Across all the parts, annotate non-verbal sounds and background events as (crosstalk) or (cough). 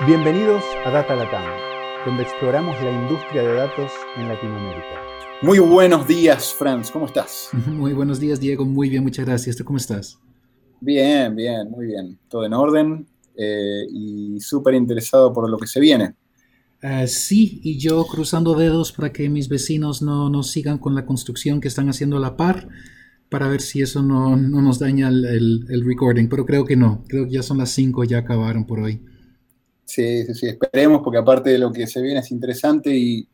Bienvenidos a Data Latam, donde exploramos la industria de datos en Latinoamérica. Muy buenos días, Franz, ¿cómo estás? (laughs) Muy buenos días, Diego, muy bien, muchas gracias. ¿Tú cómo estás? Bien, bien, muy bien. Todo en orden eh, y súper interesado por lo que se viene. Uh, sí, y yo cruzando dedos para que mis vecinos no, no, sigan con la construcción que están haciendo a la par, para ver si eso no, no nos daña el, el, el, recording, pero creo que no, creo que ya son las 5, ya acabaron por hoy. Sí, sí, sí, esperemos, porque aparte de lo que se viene es interesante y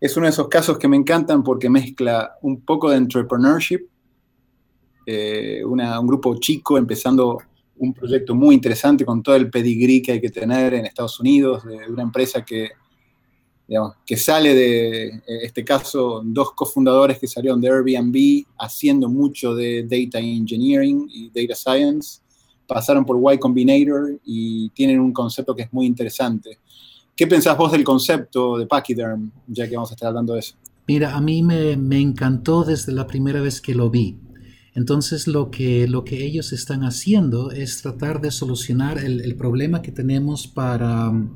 es uno de esos casos que me encantan porque mezcla un poco de entrepreneurship, eh, una, un grupo chico empezando un proyecto muy interesante con todo el pedigrí que hay que tener en Estados Unidos, de una empresa que, digamos, que sale de, en este caso, dos cofundadores que salieron de Airbnb haciendo mucho de data engineering y data science, pasaron por Y Combinator y tienen un concepto que es muy interesante. ¿Qué pensás vos del concepto de Pachyderm, ya que vamos a estar hablando de eso? Mira, a mí me, me encantó desde la primera vez que lo vi. Entonces lo que, lo que ellos están haciendo es tratar de solucionar el, problema que tenemos para um,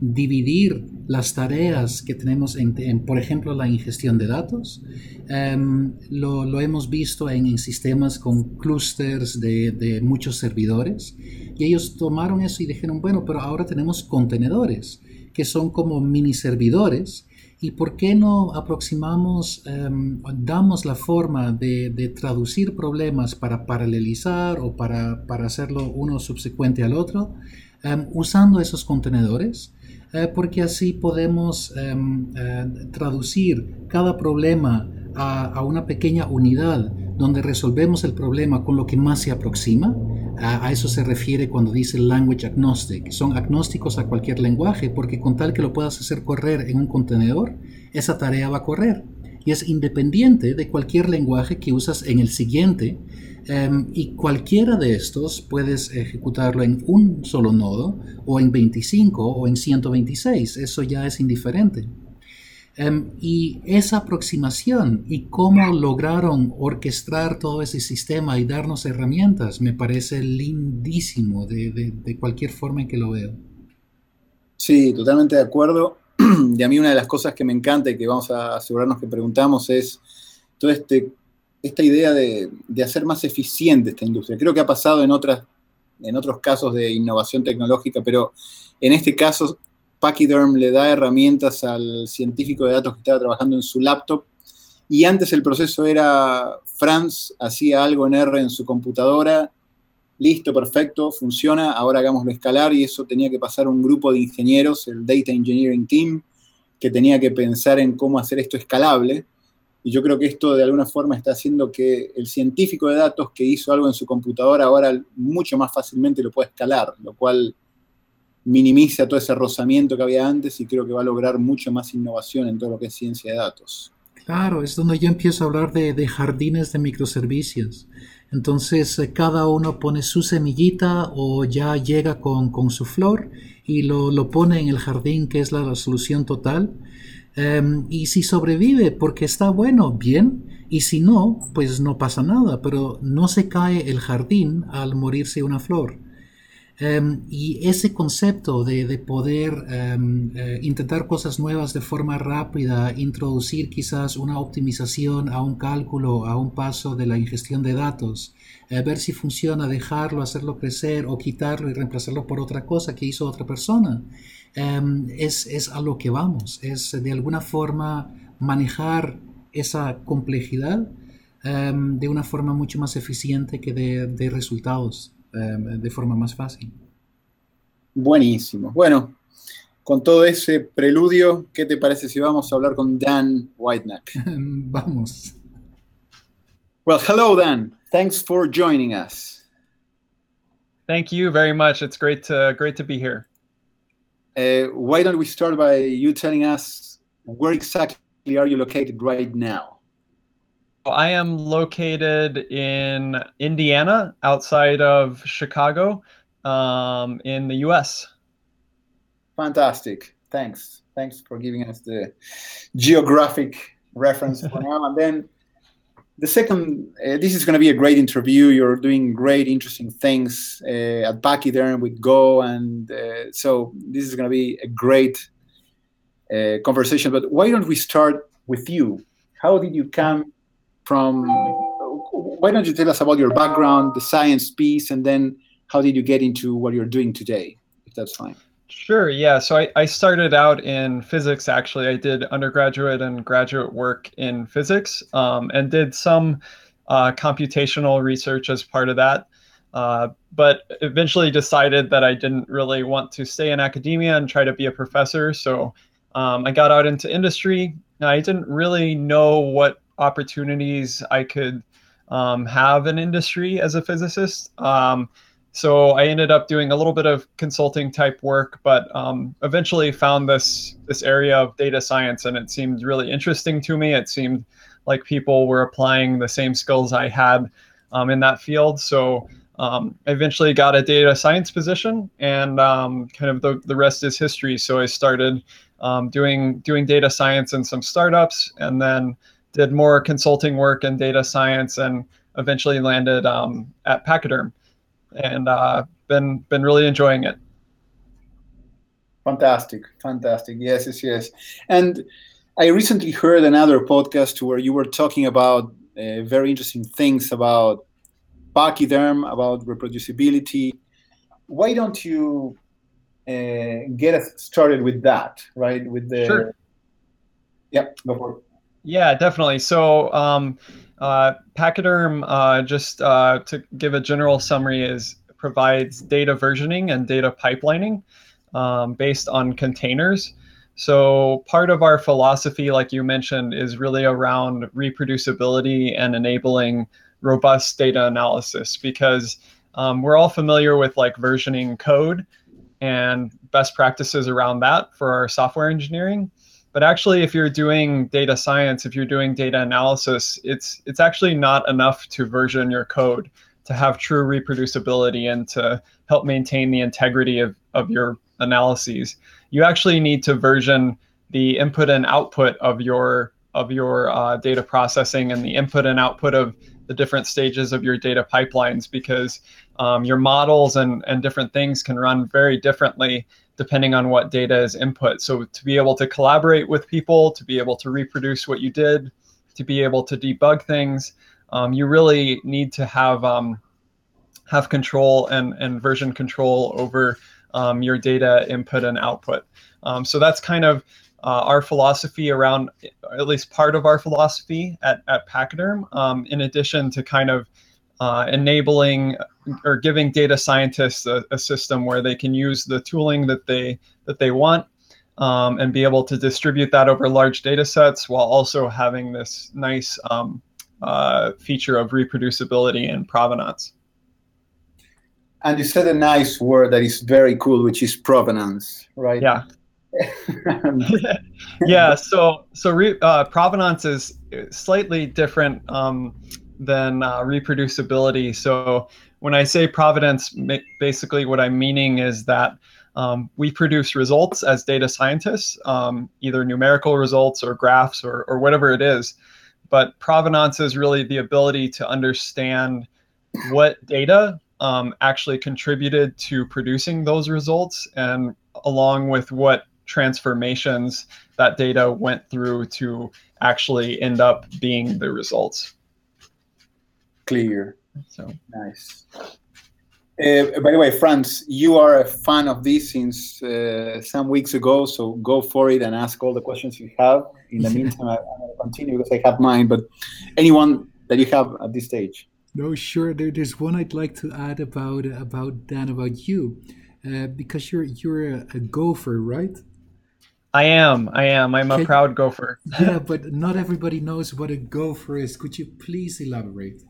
dividir las tareas que tenemos en, en, por ejemplo, la ingestión de datos. Um, lo, hemos visto en, en, sistemas con clústeres de, de muchos servidores y ellos tomaron eso y dijeron, bueno, pero ahora tenemos contenedores que son como mini servidores ¿Y por qué no aproximamos, um, damos la forma de, traducir problemas para paralelizar o para, hacerlo uno subsecuente al otro um, usando esos contenedores? Uh, porque así podemos um, uh, traducir cada problema a, una pequeña unidad donde resolvemos el problema con lo que más se aproxima. A, eso se refiere cuando dice language agnostic. Son agnósticos a cualquier lenguaje porque con tal que lo puedas hacer correr en un contenedor, esa tarea va a correr. Y es independiente de cualquier lenguaje que usas en el siguiente. Um, y cualquiera de estos puedes ejecutarlo en un solo nodo o en 25 o en 126. Eso ya es indiferente. Um, y esa aproximación y cómo lograron orquestar todo ese sistema y darnos herramientas me parece lindísimo de, cualquier forma en que lo veo. Sí, totalmente de acuerdo. (clears throat) Y a mí una de las cosas que me encanta y que vamos a asegurarnos que preguntamos es todo este, esta idea de, de hacer más eficiente esta industria. Creo que ha pasado en, otras, en otros casos de innovación tecnológica, pero en este caso Pachyderm le da herramientas al científico de datos que estaba trabajando en su laptop. Y antes el proceso era Franz hacía algo en R en su computadora, listo, perfecto, funciona, ahora hagámoslo escalar. Y eso tenía que pasar un grupo de ingenieros, el Data Engineering Team, que tenía que pensar en cómo hacer esto escalable. Y yo creo que esto de alguna forma está haciendo que el científico de datos que hizo algo en su computadora ahora mucho más fácilmente lo pueda escalar, lo cual minimiza todo ese rozamiento que había antes y creo que va a lograr mucho más innovación en todo lo que es ciencia de datos. Claro, es donde yo empiezo a hablar de, jardines de microservicios. Entonces eh, cada uno pone su semillita o ya llega con, con su flor y lo, lo, pone en el jardín que es la, solución total. Um, y si sobrevive porque está bueno, bien. Y si no, pues no pasa nada. Pero no se cae el jardín al morirse una flor. Um, y ese concepto de, de poder um, uh, intentar cosas nuevas de forma rápida, introducir quizás una optimización a un cálculo, a un paso de la ingestión de datos, uh, ver si funciona, dejarlo, hacerlo crecer o quitarlo y reemplazarlo por otra cosa que hizo otra persona, um, es, es a lo que vamos, es de alguna forma manejar esa complejidad de una forma mucho más eficiente que de resultados de forma más fácil. Buenísimo. Bueno, con todo ese preludio, ¿qué te parece si vamos a hablar con Dan Whitenack? (laughs) vamos. Well, hello, Dan. Thanks for joining us. Thank you very much. It's great to great to be here. Uh, why don't we start by you telling us where exactly are you located right now? I am located in Indiana, outside of Chicago, um, in the U.S. Fantastic. Thanks. Thanks for giving us the geographic reference for (laughs) now. And then, the second, uh, this is going to be a great interview. You're doing great, interesting things uh, at Pachyderm with Go, and uh, so this is going to be a great uh, conversation. But why don't we start with you? How did you come from? Why don't you tell us about your background, the science piece, and then how did you get into what you're doing today? If that's fine. Sure. Yeah. So I, I started out in physics. Actually, I did undergraduate and graduate work in physics, um, and did some uh, computational research as part of that. Uh, but eventually decided that I didn't really want to stay in academia and try to be a professor. So um, I got out into industry. I didn't really know what opportunities I could um, have in industry as a physicist. Um, so I ended up doing a little bit of consulting type work, but um, eventually found this this area of data science, and it seemed really interesting to me. It seemed like people were applying the same skills I had um, in that field. So um, I eventually got a data science position, and um, kind of the, the rest is history. So I started um, doing doing data science in some startups, and then did more consulting work in data science, and eventually landed um, at Pachyderm and uh, been been really enjoying it. Fantastic, fantastic. Yes, yes, yes. And I recently heard another podcast where you were talking about uh, very interesting things about pachyderm, about reproducibility. Why don't you uh, get us started with that, right? With the sure. Yeah, go for it. Yeah, definitely. So um, uh, Pachyderm, uh, just uh, to give a general summary, is provides data versioning and data pipelining um, based on containers. So part of our philosophy, like you mentioned, is really around reproducibility and enabling robust data analysis because um, we're all familiar with like versioning code and best practices around that for our software engineering. But actually, if you're doing data science, if you're doing data analysis, it's it's actually not enough to version your code to have true reproducibility and to help maintain the integrity of, of your analyses. You actually need to version the input and output of your of your uh, data processing and the input and output of the different stages of your data pipelines because um, your models and, and different things can run very differently depending on what data is input. So to be able to collaborate with people, to be able to reproduce what you did, to be able to debug things, um, you really need to have um, have control and, and version control over um, your data input and output. Um, so that's kind of uh, our philosophy around, at least part of our philosophy at, at Pachyderm, um, in addition to kind of uh, enabling or giving data scientists a, a, system where they can use the tooling that they that they want um, and be able to distribute that over large data sets while also having this nice um, uh, feature of reproducibility and provenance. And you said a nice word that is very cool, which is provenance, right? Yeah. (laughs) (laughs) yeah. So so re, uh, provenance is slightly different um, than uh, reproducibility. So when I say provenance, basically what I'm meaning is that um, we produce results as data scientists, um, either numerical results or graphs or, or whatever it is. But provenance is really the ability to understand what data um, actually contributed to producing those results and along with what transformations that data went through to actually end up being the results clear. So nice. Uh, by the way, Franz, you are a fan of this since uh, some weeks ago, so go for it and ask all the questions you have. In the (laughs) meantime, I, am going to continue because I have mine, but anyone that you have at this stage. No, sure. There, there's one I'd like to add about about Dan about you, uh, because you're you're a, a, gopher, right? I am. I am. I'm Can, a proud gopher. yeah, (laughs) but not everybody knows what a gopher is. Could you please elaborate?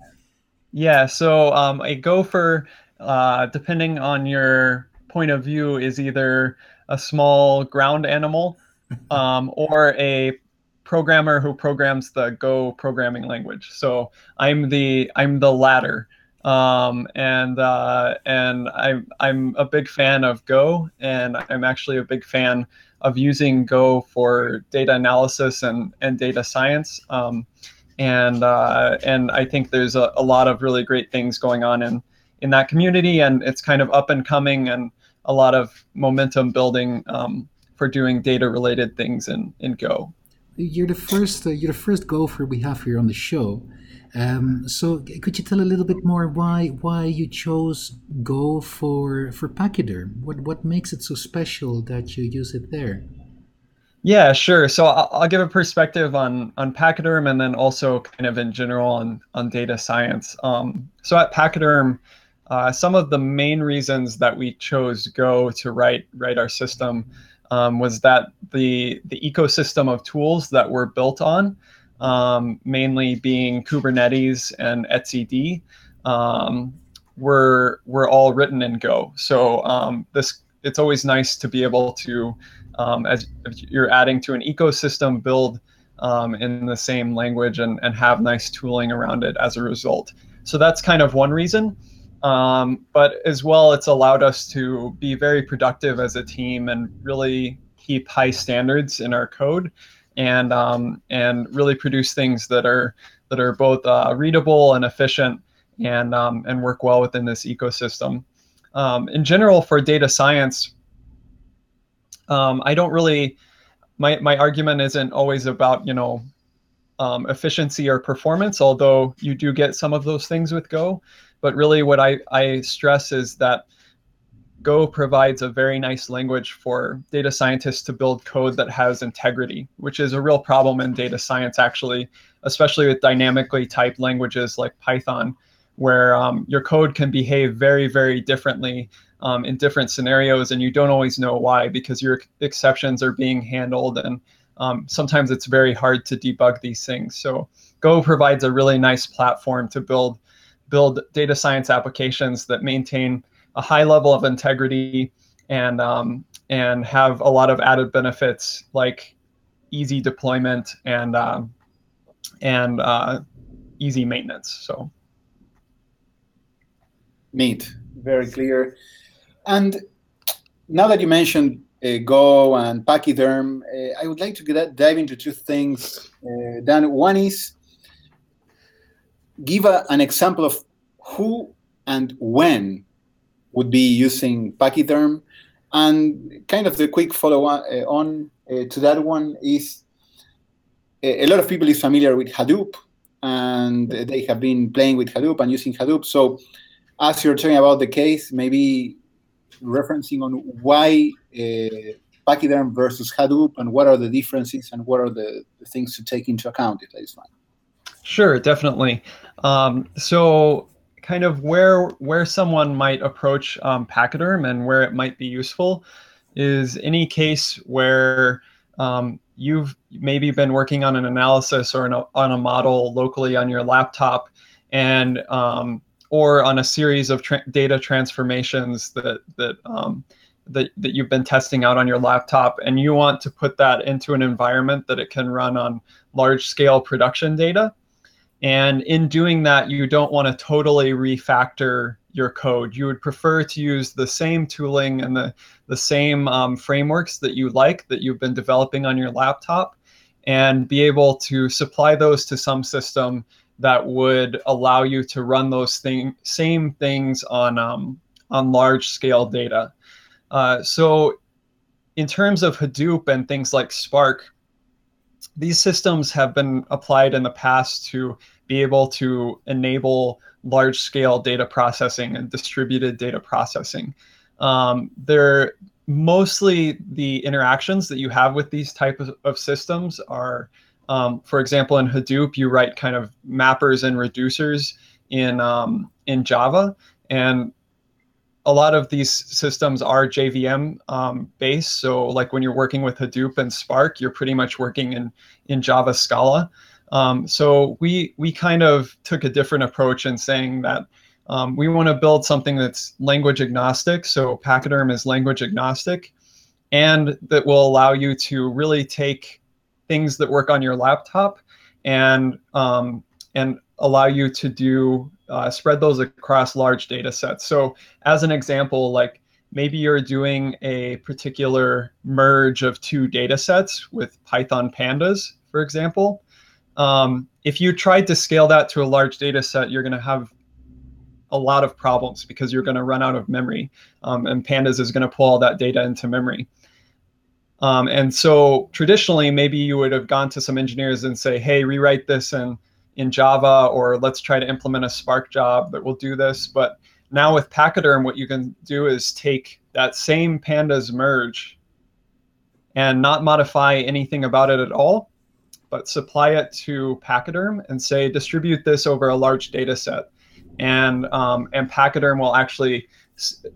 Yeah, so um, a gopher, uh, depending on your point of view, is either a small ground animal (laughs) um, or a programmer who programs the Go programming language. So I'm the I'm the latter, um, and uh, and I'm I'm a big fan of Go, and I'm actually a big fan of using Go for data analysis and and data science. Um, and uh, and I think there's a, a lot of really great things going on in in that community, and it's kind of up and coming, and a lot of momentum building um, for doing data related things in in Go. You're the first. Uh, you're the first gopher we have here on the show. Um, so could you tell a little bit more why why you chose Go for for Pachyderm? What what makes it so special that you use it there? Yeah, sure. So I'll, I'll give a perspective on on Pachyderm and then also kind of in general on on data science. Um, so at Pachyderm, uh, some of the main reasons that we chose Go to write write our system um, was that the the ecosystem of tools that we're built on um, mainly being Kubernetes and etcd, um, were were all written in Go. So um, this it's always nice to be able to, um, as you're adding to an ecosystem, build um, in the same language and, and have nice tooling around it as a result. So that's kind of one reason. Um, but as well, it's allowed us to be very productive as a team and really keep high standards in our code and um, and really produce things that are that are both uh, readable and efficient and um, and work well within this ecosystem. Um, in general, for data science, um, I don't really my my argument isn't always about you know um, efficiency or performance, although you do get some of those things with Go. But really, what I I stress is that Go provides a very nice language for data scientists to build code that has integrity, which is a real problem in data science, actually, especially with dynamically typed languages like Python, where um, your code can behave very, very differently um, in different scenarios, and you don't always know why because your exceptions are being handled, and um, sometimes it's very hard to debug these things. So Go provides a really nice platform to build build data science applications that maintain a high level of integrity and um, and have a lot of added benefits like easy deployment and uh, and uh, easy maintenance. So neat, very clear. And now that you mentioned uh, Go and Pachyderm, uh, I would like to get, dive into two things. Uh, Dan, one is give a, an example of who and when would be using Pachyderm. And kind of the quick follow on, uh, on uh, to that one is a, a lot of people is familiar with Hadoop and they have been playing with Hadoop and using Hadoop. So as you're talking about the case, maybe referencing on why uh, Pachyderm versus Hadoop and what are the differences and what are the, the things to take into account, if that is fine. Sure, definitely. Um, so kind of where where someone might approach um, Pachyderm and where it might be useful is any case where um, you've maybe been working on an analysis or an, on a model locally on your laptop and um, or on a series of tra data transformations that that um, that, that you've been testing out on your laptop and you want to put that into an environment that it can run on large scale production data and in doing that, you don't want to totally refactor your code. You would prefer to use the same tooling and the, the same um, frameworks that you like that you've been developing on your laptop and be able to supply those to some system that would allow you to run those thing, same things on, um, on large scale data. Uh, so in terms of Hadoop and things like Spark, these systems have been applied in the past to be able to enable large scale data processing and distributed data processing. Um, they're mostly the interactions that you have with these type of, of systems are, um, for example, in Hadoop, you write kind of mappers and reducers in, um, in Java. And a lot of these systems are JVM um, based. So like when you're working with Hadoop and Spark, you're pretty much working in, in Java Scala. Um, so we, we kind of took a different approach in saying that um, we want to build something that's language agnostic. So Pachyderm is language agnostic and that will allow you to really take things that work on your laptop and, um, and allow you to do uh, spread those across large data sets. So as an example, like maybe you're doing a particular merge of two data sets with Python pandas, for example. um, if you tried to scale that to a large data set, you're going to have a lot of problems because you're going to run out of memory. Um, and Pandas is going to pull all that data into memory. Um, and so traditionally, maybe you would have gone to some engineers and say, hey, rewrite this in, in Java, or let's try to implement a Spark job that will do this. But now with Pachyderm, what you can do is take that same pandas merge and not modify anything about it at all, but supply it to Pachyderm and say, distribute this over a large data set. And, um, and Pachyderm will actually,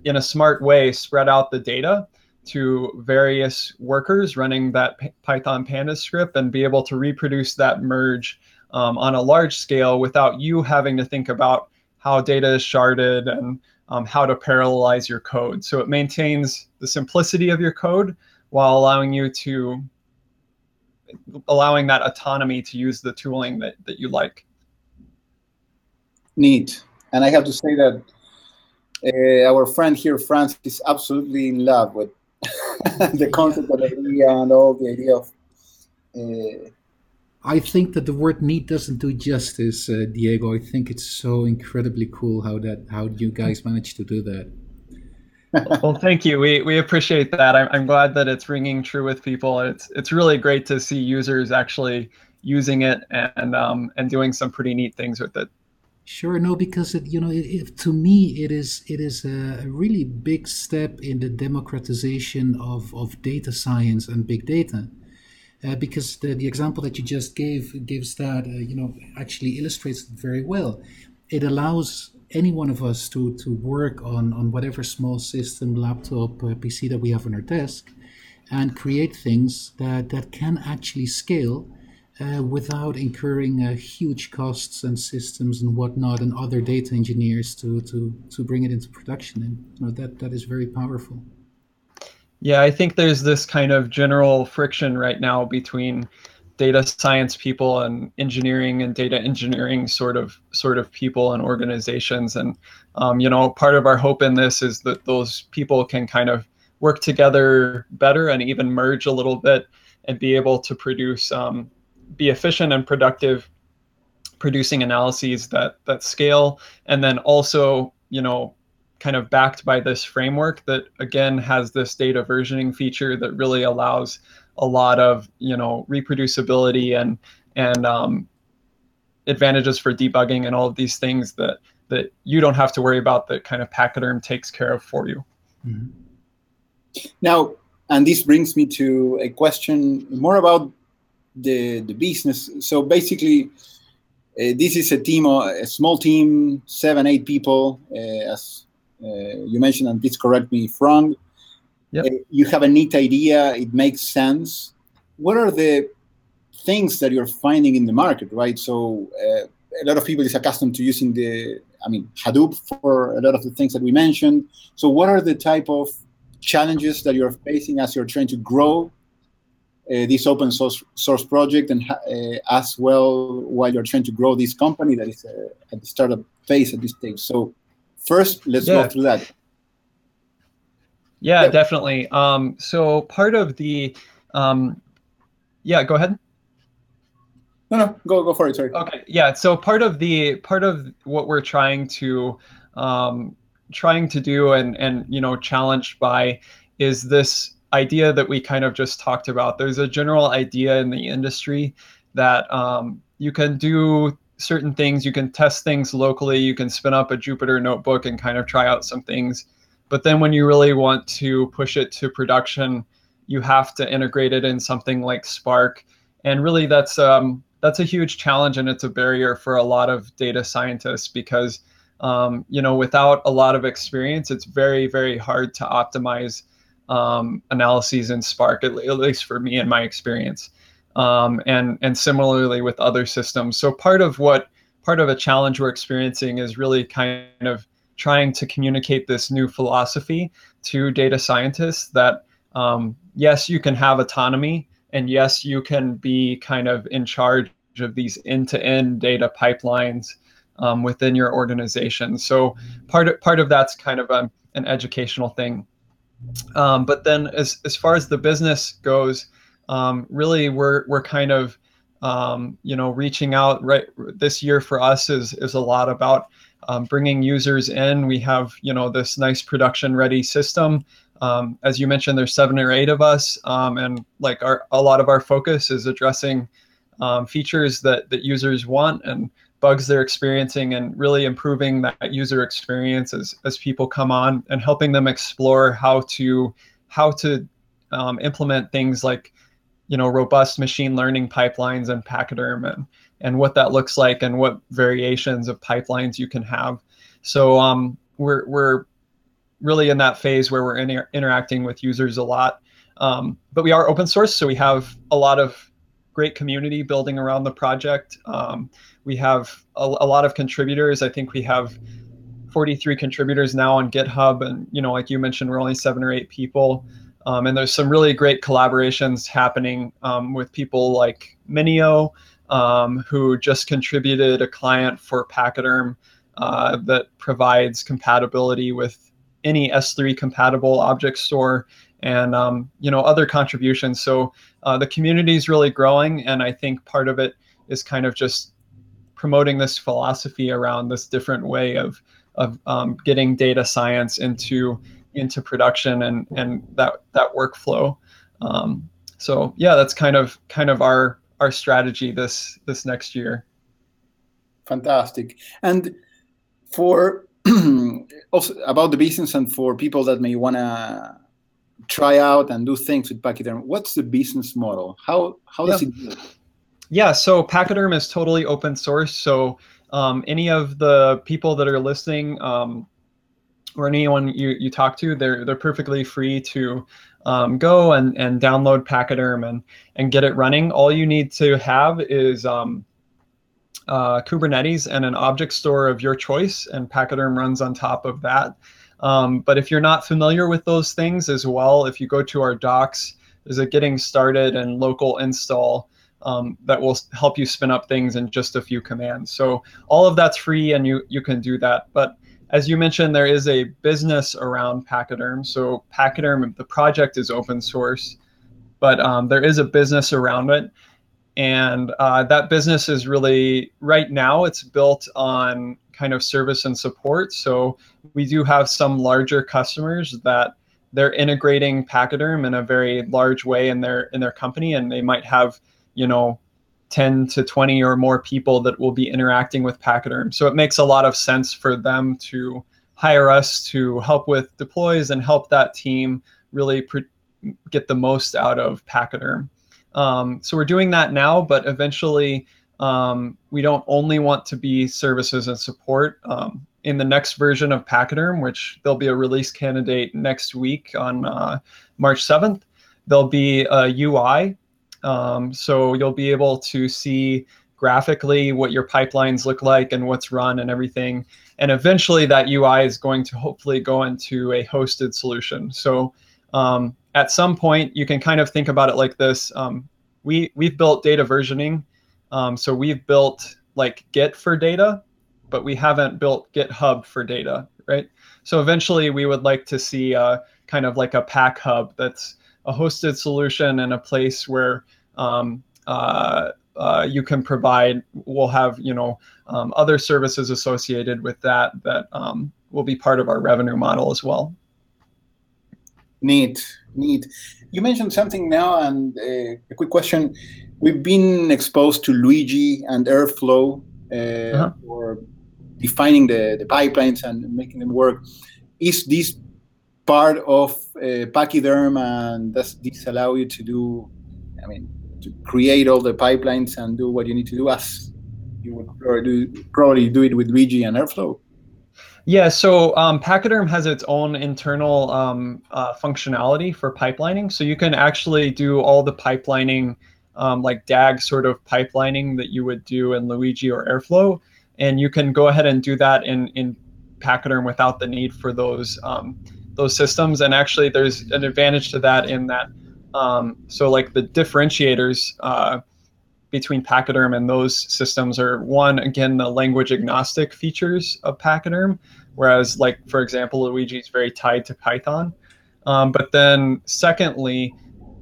in a smart way, spread out the data to various workers running that Python pandas script and be able to reproduce that merge um, on a large scale without you having to think about how data is sharded and um, how to parallelize your code. So it maintains the simplicity of your code while allowing you to allowing that autonomy to use the tooling that, that you like. Neat. And I have to say that uh, our friend here, Franz, is absolutely in love with (laughs) the concept of the idea and all the idea of. Uh, I think that the word neat doesn't do justice, uh, Diego. I think it's so incredibly cool how that how you guys managed to do that. (laughs) well, thank you. We we appreciate that. I'm I'm glad that it's ringing true with people. It's it's really great to see users actually using it and um, and doing some pretty neat things with it. Sure, no, because it, you know, it, it, to me, it is it is a really big step in the democratization of, of data science and big data, uh, because the, the example that you just gave gives that uh, you know actually illustrates it very well. It allows any one of us to to work on on whatever small system, laptop, uh, PC that we have on our desk, and create things that that can actually scale uh, without incurring uh, huge costs and systems and whatnot and other data engineers to, to, to bring it into production. And you know, that, that is very powerful. Yeah, I think there's this kind of general friction right now between data science people and engineering and data engineering sort of sort of people and organizations. And um, you know, part of our hope in this is that those people can kind of work together better and even merge a little bit and be able to produce um, be efficient and productive producing analyses that that scale and then also you know kind of backed by this framework that again has this data versioning feature that really allows a lot of you know reproducibility and and um, advantages for debugging and all of these things that that you don't have to worry about that kind of pachyderm takes care of for you mm-hmm. now and this brings me to a question more about the, the business. So basically, uh, this is a team, a small team, seven, eight people, uh, as uh, you mentioned, and please correct me if wrong. Yep. Uh, you have a neat idea, it makes sense. What are the things that you're finding in the market, right? So uh, a lot of people is accustomed to using the, I mean, Hadoop for a lot of the things that we mentioned. So what are the type of challenges that you're facing as you're trying to grow this open source, source project and uh, as well while you're trying to grow this company that is uh, at the startup phase at this stage. So first, let's yeah. go through that. Yeah, yeah. definitely. Um, so part of the, um, yeah, go ahead. No, no, go go for it. Sorry. Okay. Yeah. So part of the part of what we're trying to um, trying to do and and you know challenged by is this idea that we kind of just talked about. There's a general idea in the industry that um, you can do certain things, you can test things locally, you can spin up a Jupyter notebook and kind of try out some things. But then when you really want to push it to production, you have to integrate it in something like Spark. And really that's um, that's a huge challenge and it's a barrier for a lot of data scientists because um, you know without a lot of experience, it's very, very hard to optimize um, analyses in Spark, at, least for me and my experience, um, and and similarly with other systems. So part of what part of a challenge we're experiencing is really kind of trying to communicate this new philosophy to data scientists that um, yes, you can have autonomy, and yes, you can be kind of in charge of these end-to-end data pipelines um, within your organization. So part of, part of that's kind of a, an educational thing. Um, but then as, as far as the business goes, um, really we're, we're kind of um, you know, reaching out right this year for us is is a lot about um, bringing users in. We have you know this nice production ready system. Um, as you mentioned, there's seven or eight of us, um, and like our a lot of our focus is addressing features that that users want and bugs they're experiencing, and really improving that user experience as as people come on and helping them explore how to how to um, implement things like you know robust machine learning pipelines and pachyderm and and what that looks like and what variations of pipelines you can have. So um, we're we're really in that phase where we're inter- interacting with users a lot. Um, but we are open source so we have a lot of great community building around the project. Um, we have a, a lot of contributors i think we have 43 contributors now on github and you know like you mentioned we're only seven or eight people um, and there's some really great collaborations happening um, with people like Minio, um, who just contributed a client for Pachyderm uh, that provides compatibility with any S3 compatible object store and um, you know other contributions. So uh, the community is really growing, and I think part of it is kind of just promoting this philosophy around this different way of of um, getting data science into into production and and that that workflow. Um, so yeah, that's kind of kind of our our strategy this this next year. Fantastic. And for (clears throat) also about the business and for people that may want to try out and do things with Pachyderm, what's the business model? How how does yeah. it work? Yeah, so Pachyderm is totally open source. So um, any of the people that are listening, um, or anyone you, you talk to, they're they're perfectly free to um, go and, and download Pachyderm and and get it running. All you need to have is um, uh, Kubernetes and an object store of your choice, and Pachyderm runs on top of that. Um, but if you're not familiar with those things as well, if you go to our docs, there's a getting started and local install um, that will help you spin up things in just a few commands. So all of that's free and you, you can do that. But as you mentioned, there is a business around Pachyderm. So Pachyderm, the project is open source, but um, there is a business around it. And uh, that business is really, right now, it's built on kind of service and support. So we do have some larger customers that they're integrating Pachyderm in a very large way in their in their company, and they might have, you know, 10 to 20 or more people that will be interacting with Pachyderm. So it makes a lot of sense for them to hire us to help with deploys and help that team really get the most out of Pachyderm. Um, so we're doing that now, but eventually um, we don't only want to be services and support. Um, in the next version of Pachyderm, which there'll be a release candidate next week on uh, March 7th, there'll be a UI um, so you'll be able to see graphically what your pipelines look like and what's run and everything. And eventually that UI is going to hopefully go into a hosted solution. So um, at some point you can kind of think about it like this. Um, we, we've built data versioning. Um, so we've built like Git for data, but we haven't built GitHub for data, right? So eventually we would like to see uh, kind of like a pack hub that's a hosted solution and a place where um, uh, uh, you can provide. We'll have you know um, other services associated with that that um, will be part of our revenue model as well. Neat, neat. You mentioned something now, and uh, a quick question. We've been exposed to Luigi and Airflow uh, uh-huh. for defining the, the pipelines and making them work. Is this part of uh, Pachyderm, and does this allow you to do, I mean, to create all the pipelines and do what you need to do as you would probably do, probably do it with Luigi and Airflow? Yeah, so um, Pachyderm has its own internal um, uh, functionality for pipelining. So you can actually do all the pipelining, um, like DAG sort of pipelining that you would do in Luigi or Airflow. And you can go ahead and do that in, in Pachyderm without the need for those um, those systems. And actually, there's an advantage to that in that, um, so like the differentiators uh, between Pachyderm and those systems are one, again, the language agnostic features of Pachyderm, whereas like, for example, Luigi is very tied to Python. Um, but then secondly,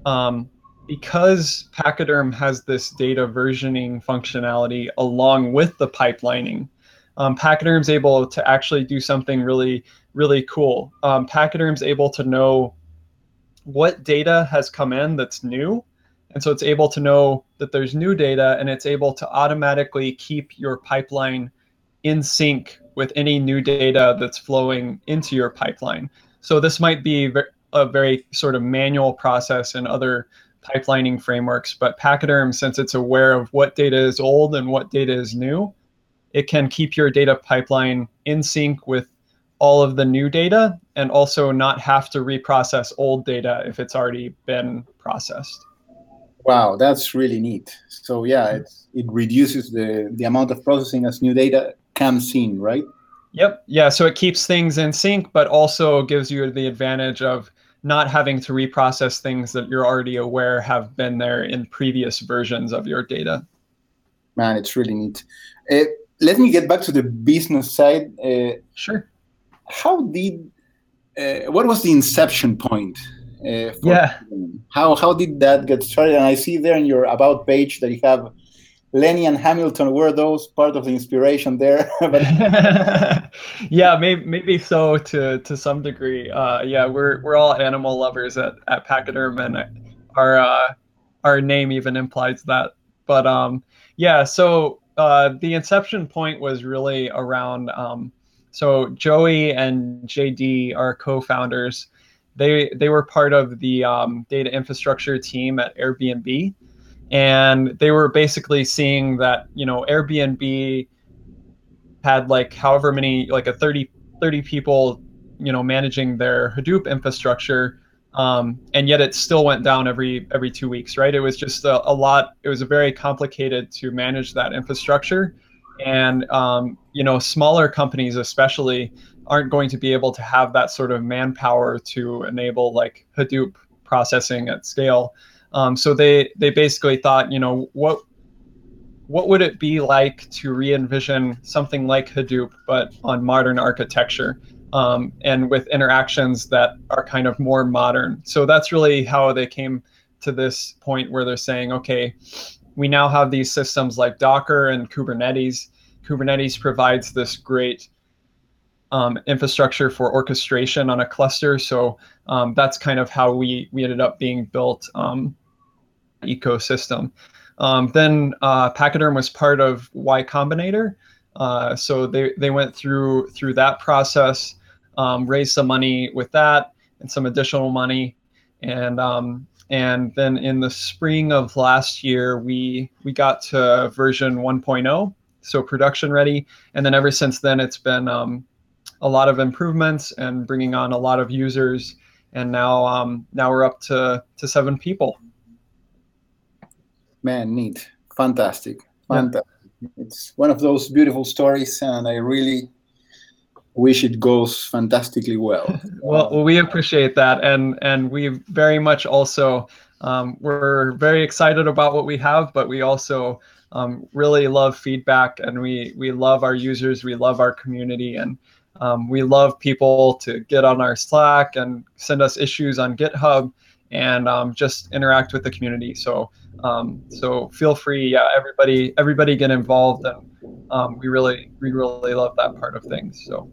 um, because Pachyderm has this data versioning functionality along with the pipelining, um, Pachyderm's able to actually do something really, really cool. Um, Pachyderm's able to know what data has come in that's new. And so it's able to know that there's new data and it's able to automatically keep your pipeline in sync with any new data that's flowing into your pipeline. So this might be a very sort of manual process in other pipelining frameworks, but Pachyderm, since it's aware of what data is old and what data is new, it can keep your data pipeline in sync with all of the new data and also not have to reprocess old data if it's already been processed. Wow, that's really neat. So yeah, it reduces the, the amount of processing as new data comes in, right? Yep. Yeah. So it keeps things in sync, but also gives you the advantage of not having to reprocess things that you're already aware have been there in previous versions of your data. Man, it's really neat. Uh, let me get back to the business side. Uh, sure. How did, uh, what was the inception point? Uh, yeah. How, how did that get started? And I see there in your about page that you have Lenny and Hamilton were those part of the inspiration there? (laughs) (laughs) yeah, maybe, maybe so to to some degree. Uh, yeah, we're we're all animal lovers at at Pachyderm, and our uh, our name even implies that. But um, yeah, so uh, the inception point was really around. Um, so Joey and JD are co-founders. They they were part of the um, data infrastructure team at Airbnb. And they were basically seeing that you know airbnb had like however many like a 30 30 people you know managing their hadoop infrastructure um, and yet it still went down every every two weeks right? It was just a, a lot it was very complicated to manage that infrastructure and um, you know smaller companies especially aren't going to be able to have that sort of manpower to enable like hadoop processing at scale um, so they they basically thought, you know, what what would it be like to re-envision something like Hadoop but on modern architecture um, and with interactions that are kind of more modern? So that's really how they came to this point where they're saying, okay, we now have these systems like Docker and Kubernetes. Kubernetes provides this great um, infrastructure for orchestration on a cluster. So um, that's kind of how we we ended up being built. Um, ecosystem. Um, then uh, Pachyderm was part of Y Combinator, uh, so they they went through through that process, um, raised some money with that and some additional money, and um, and then in the spring of last year we we got to version 1.0, so production ready, and then ever since then it's been um, a lot of improvements and bringing on a lot of users, and now um, now we're up to to seven people. Man, neat, fantastic, fantastic. Yeah. It's one of those beautiful stories, and I really wish it goes fantastically well. (laughs) well, we appreciate that, and and we very much also um, we're very excited about what we have, but we also um, really love feedback, and we we love our users, we love our community, and um, we love people to get on our Slack and send us issues on GitHub, and um, just interact with the community. So. Um, so feel free, yeah, everybody, everybody get involved, and um, we really, we really love that part of things. So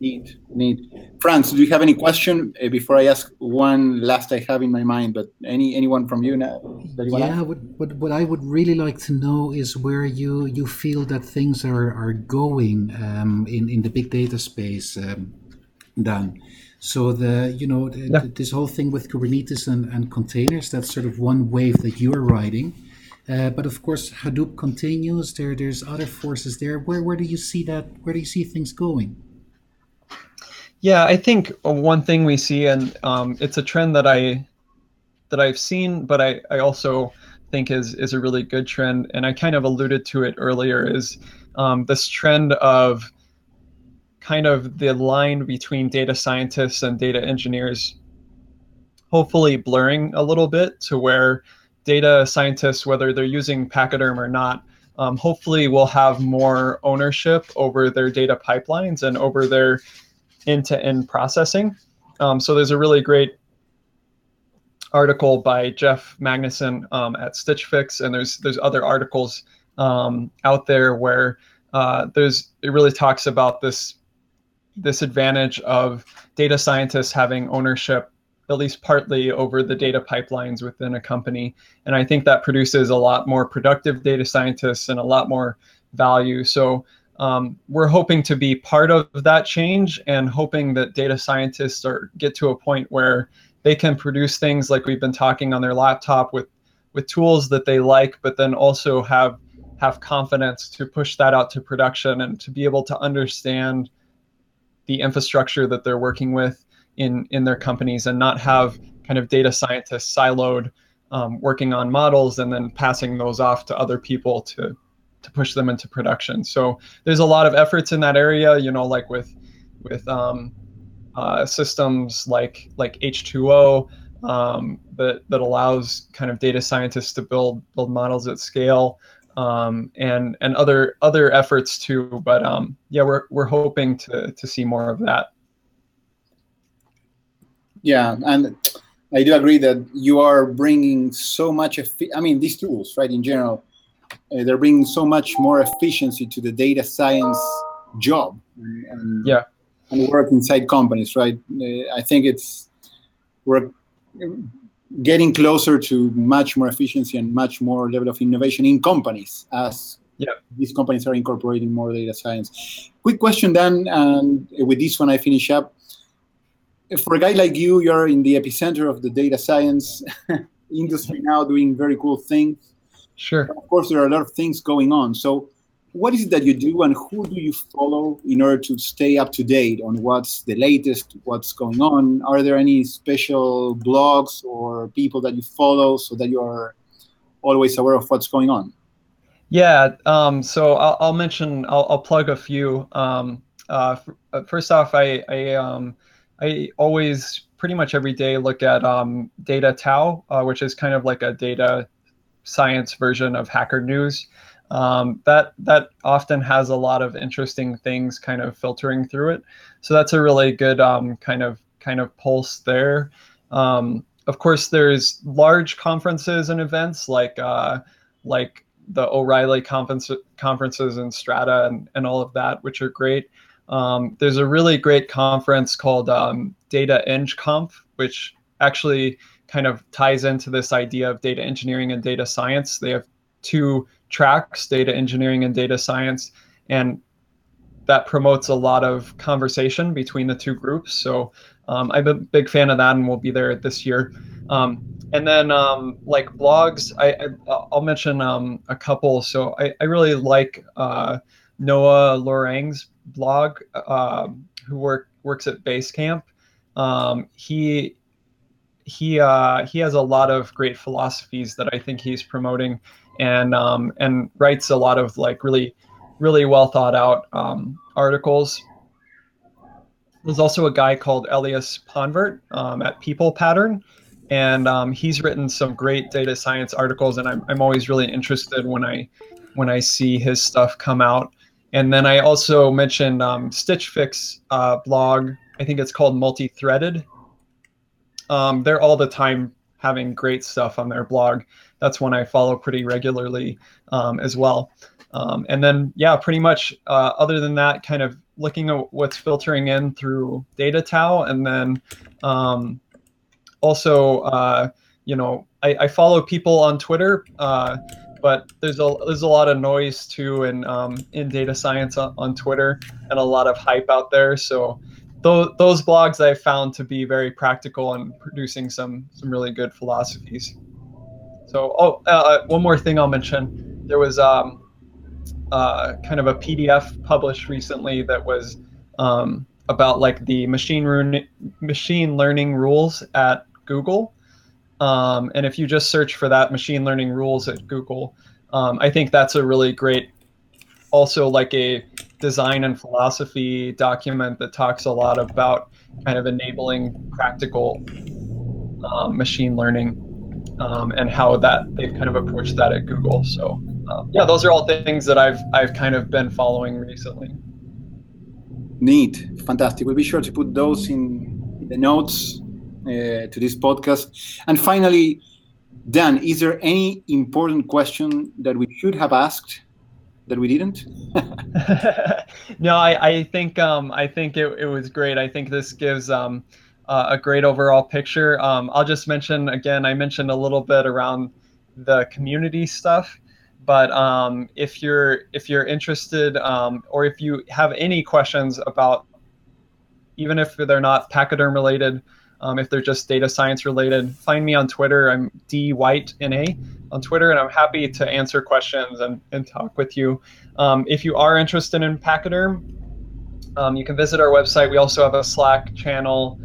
neat, neat. Franz, do you have any question uh, before I ask one last I have in my mind? But any anyone from you now? You yeah, what, what what I would really like to know is where you you feel that things are are going um, in in the big data space, um, Dan. So the you know the, yeah. this whole thing with Kubernetes and, and containers that's sort of one wave that you're riding. Uh, but of course, Hadoop continues. There, there's other forces there. Where, where do you see that? Where do you see things going? Yeah, I think one thing we see, and um, it's a trend that I that I've seen, but I, I also think is is a really good trend, and I kind of alluded to it earlier. Is um, this trend of kind of the line between data scientists and data engineers hopefully blurring a little bit to where data scientists, whether they're using Pachyderm or not, um, hopefully will have more ownership over their data pipelines and over their end-to-end processing. Um, so there's a really great article by Jeff Magnuson um, at Stitch Fix, and there's there's other articles um, out there where uh, there's it really talks about this this advantage of data scientists having ownership at least partly over the data pipelines within a company. And i think that produces a lot more productive data scientists and a lot more value. So um, we're hoping to be part of that change and hoping that data scientists are get to a point where they can produce things like we've been talking on their laptop with with tools that they like but then also have have confidence to push that out to production and to be able to understand the infrastructure that they're working with in in their companies and not have kind of data scientists siloed um, working on models and then passing those off to other people to to push them into production. So there's a lot of efforts in that area, you know, like with with um, uh, systems like like H2O um, that that allows kind of data scientists to build build models at scale. Um, and and other other efforts too, but um, yeah, we're we're hoping to to see more of that. Yeah, and I do agree that you are bringing so much. I mean, these tools, right, in general, uh, they're bringing so much more efficiency to the data science job and, yeah and work inside companies right uh, i think it's we're getting closer to much more efficiency and much more level of innovation in companies as yeah. these companies are incorporating more data science quick question dan and with this one i finish up for a guy like you you're in the epicenter of the data science (laughs) industry now doing very cool things Sure. Of course, there are a lot of things going on. So, what is it that you do, and who do you follow in order to stay up to date on what's the latest, what's going on? Are there any special blogs or people that you follow so that you are always aware of what's going on? Yeah. Um, so I'll, I'll mention. I'll, I'll, plug a few. Um, uh, uh first off, I I, um, I always pretty much every day look at um, DataTau, uh, which is kind of like a data science version of Hacker News. Um, that that often has a lot of interesting things kind of filtering through it. So that's a really good um, kind of kind of pulse there. Um, of course, there's large conferences and events like uh, like the O'Reilly conference, conferences and Strata and, and all of that, which are great. Um, there's a really great conference called um, Data Eng Conf, which actually kind of ties into this idea of data engineering and data science. They have two tracks, data engineering and data science, and that promotes a lot of conversation between the two groups. So um, I'm a big fan of that, and we'll be there this year. Um, and then um, like blogs, I, I will mention um, a couple. So I, I really like uh, Noah Lorang's blog, uh, who work works at Basecamp. Um, he he uh, he has a lot of great philosophies that I think he's promoting, and um, and writes a lot of like really really well thought out um, articles. There's also a guy called Elias Ponvert um, at People Pattern, and um, he's written some great data science articles, and I'm I'm always really interested when I when I see his stuff come out. And then I also mentioned um, Stitch Fix uh, blog. I think it's called Multi Threaded, um, they're all the time having great stuff on their blog. That's one I follow pretty regularly um, as well. Um, and then, yeah, pretty much uh, other than that, kind of looking at what's filtering in through DataTau. And then um, also, uh, you know, I, I, follow people on Twitter, uh, but there's a there's a lot of noise too in um, in data science on, on Twitter and a lot of hype out there. So those, those blogs I found to be very practical and producing some some really good philosophies. So, oh, uh, uh one more thing I'll mention. There was um, uh, kind of a PDF published recently that was um, about like the machine machine learning rules at Google. Um, and if you just search for that machine learning rules at Google, um, I think that's a really great, also like a design and philosophy document that talks a lot about kind of enabling practical um, machine learning um, and how that they've kind of approached that at Google. So um, yeah, those are all things that I've I've kind of been following recently. Neat, fantastic. We'll be sure to put those in the notes uh, to this podcast. And finally, Dan, is there any important question that we should have asked that we didn't? (laughs) (laughs) no, I, I think um, I think it, it was great. I think this gives um, uh, a great overall picture. Um, I'll just mention again. I mentioned a little bit around the community stuff, but um, if you're if you're interested um, or if you have any questions about, even if they're not pachyderm related, um, if they're just data science related, find me on Twitter. I'm D White NA on Twitter, and I'm happy to answer questions and, and talk with you. Um, if you are interested in Pachyderm, um, you can visit our website. We also have a Slack channel,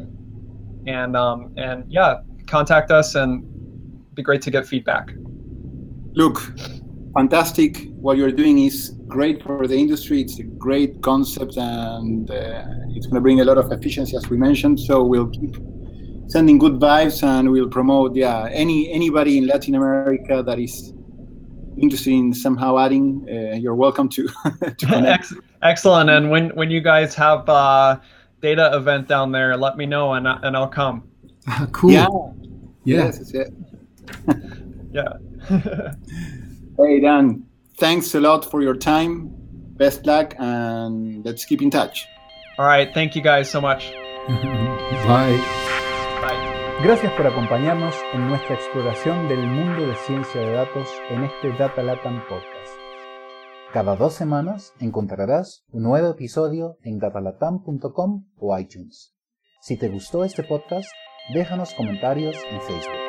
and um, and yeah, contact us, and be great to get feedback. Look, fantastic. What you're doing is great for the industry. It's a great concept, and uh, it's going to bring a lot of efficiency, as we mentioned. So we'll keep sending good vibes and we'll promote yeah any anybody in latin america that is interested in somehow adding uh, you're welcome to, (laughs) to (laughs) excellent and when when you guys have uh data event down there. Let me know and, and i'll come. Ah, cool. Yeah. Yeah. Yes, yes. (laughs) yeah. (laughs) Hey dan. Thanks a lot for your time. Best luck and let's keep in touch. All right. Thank you guys so much. (laughs) Bye. Gracias por acompañarnos en nuestra exploración del mundo de ciencia de datos en este Data Latam Podcast. Cada dos semanas encontrarás un nuevo episodio en datalatam.com o iTunes. Si te gustó este podcast, déjanos comentarios en Facebook.